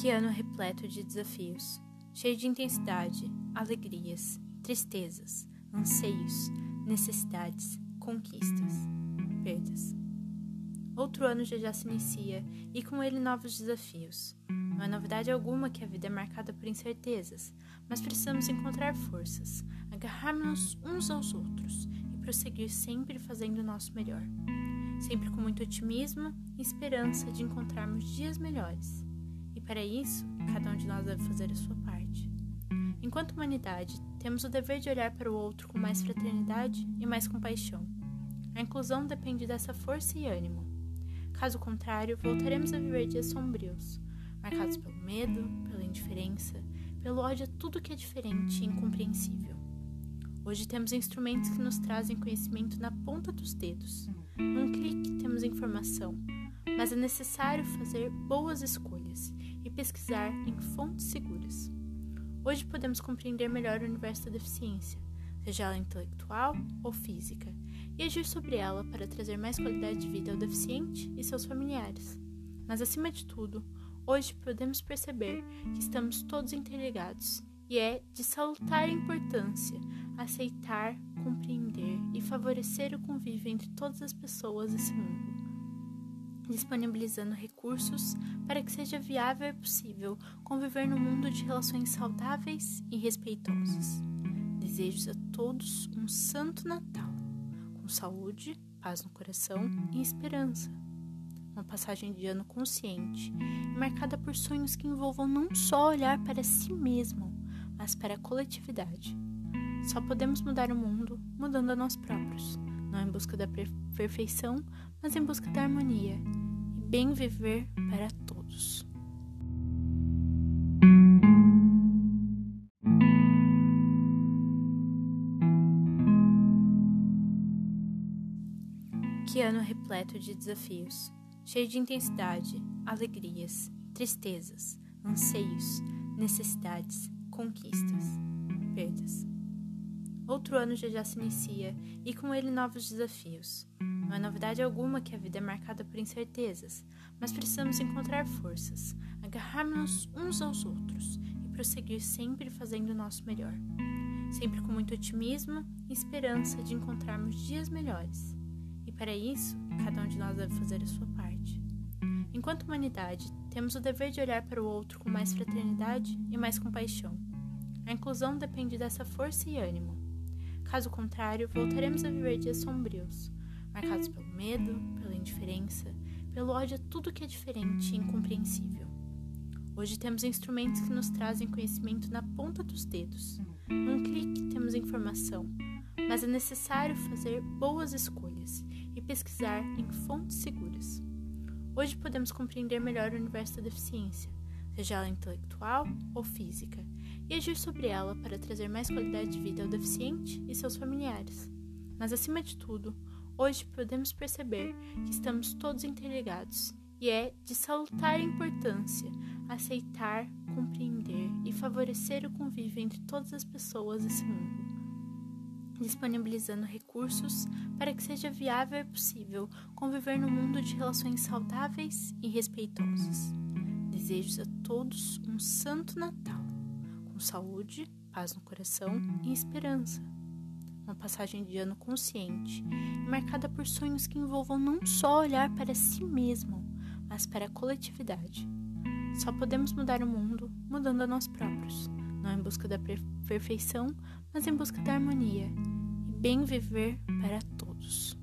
Que ano repleto de desafios, cheio de intensidade, alegrias, tristezas, anseios, necessidades, conquistas, perdas. Outro ano já já se inicia e com ele novos desafios. Não é novidade alguma que a vida é marcada por incertezas, mas precisamos encontrar forças, agarrarmos uns aos outros e prosseguir sempre fazendo o nosso melhor. Sempre com muito otimismo e esperança de encontrarmos dias melhores. Para isso, cada um de nós deve fazer a sua parte. Enquanto humanidade, temos o dever de olhar para o outro com mais fraternidade e mais compaixão. A inclusão depende dessa força e ânimo. Caso contrário, voltaremos a viver dias sombrios, marcados pelo medo, pela indiferença, pelo ódio a tudo que é diferente e incompreensível. Hoje temos instrumentos que nos trazem conhecimento na ponta dos dedos. Num clique temos informação, mas é necessário fazer boas escolhas e pesquisar em fontes seguras. Hoje podemos compreender melhor o universo da deficiência, seja ela intelectual ou física, e agir sobre ela para trazer mais qualidade de vida ao deficiente e seus familiares. Mas, acima de tudo, hoje podemos perceber que estamos todos interligados e é de salutar importância aceitar, compreender e favorecer o convívio entre todas as pessoas desse mundo disponibilizando recursos para que seja viável e possível conviver no mundo de relações saudáveis e respeitosas. Desejo a todos um santo Natal, com saúde, paz no coração e esperança. Uma passagem de ano consciente e marcada por sonhos que envolvam não só olhar para si mesmo, mas para a coletividade. Só podemos mudar o mundo mudando a nós próprios, não em busca da perfeição, mas em busca da harmonia e bem viver para todos. Que ano repleto de desafios, cheio de intensidade, alegrias, tristezas, anseios, necessidades, conquistas, perdas. Outro ano já já se inicia e com ele novos desafios. Não é novidade alguma que a vida é marcada por incertezas, mas precisamos encontrar forças, agarrarmos uns aos outros e prosseguir sempre fazendo o nosso melhor. Sempre com muito otimismo e esperança de encontrarmos dias melhores. E para isso, cada um de nós deve fazer a sua parte. Enquanto humanidade, temos o dever de olhar para o outro com mais fraternidade e mais compaixão. A inclusão depende dessa força e ânimo. Caso contrário, voltaremos a viver dias sombrios, marcados pelo medo, pela indiferença, pelo ódio a tudo que é diferente e incompreensível. Hoje temos instrumentos que nos trazem conhecimento na ponta dos dedos. Num clique temos informação, mas é necessário fazer boas escolhas e pesquisar em fontes seguras. Hoje podemos compreender melhor o universo da deficiência, seja ela intelectual ou física, e agir sobre ela para trazer mais qualidade de vida ao deficiente e seus familiares. Mas, acima de tudo, hoje podemos perceber que estamos todos interligados e é de salutar importância aceitar, compreender e favorecer o convívio entre todas as pessoas desse mundo, disponibilizando recursos para que seja viável e possível conviver no mundo de relações saudáveis e respeitosas. Desejo a todos um santo Natal com saúde, paz no coração e esperança. Uma passagem de ano consciente marcada por sonhos que envolvam não só olhar para si mesmo, mas para a coletividade. Só podemos mudar o mundo mudando a nós próprios, não em busca da perfeição, mas em busca da harmonia e bem viver para todos.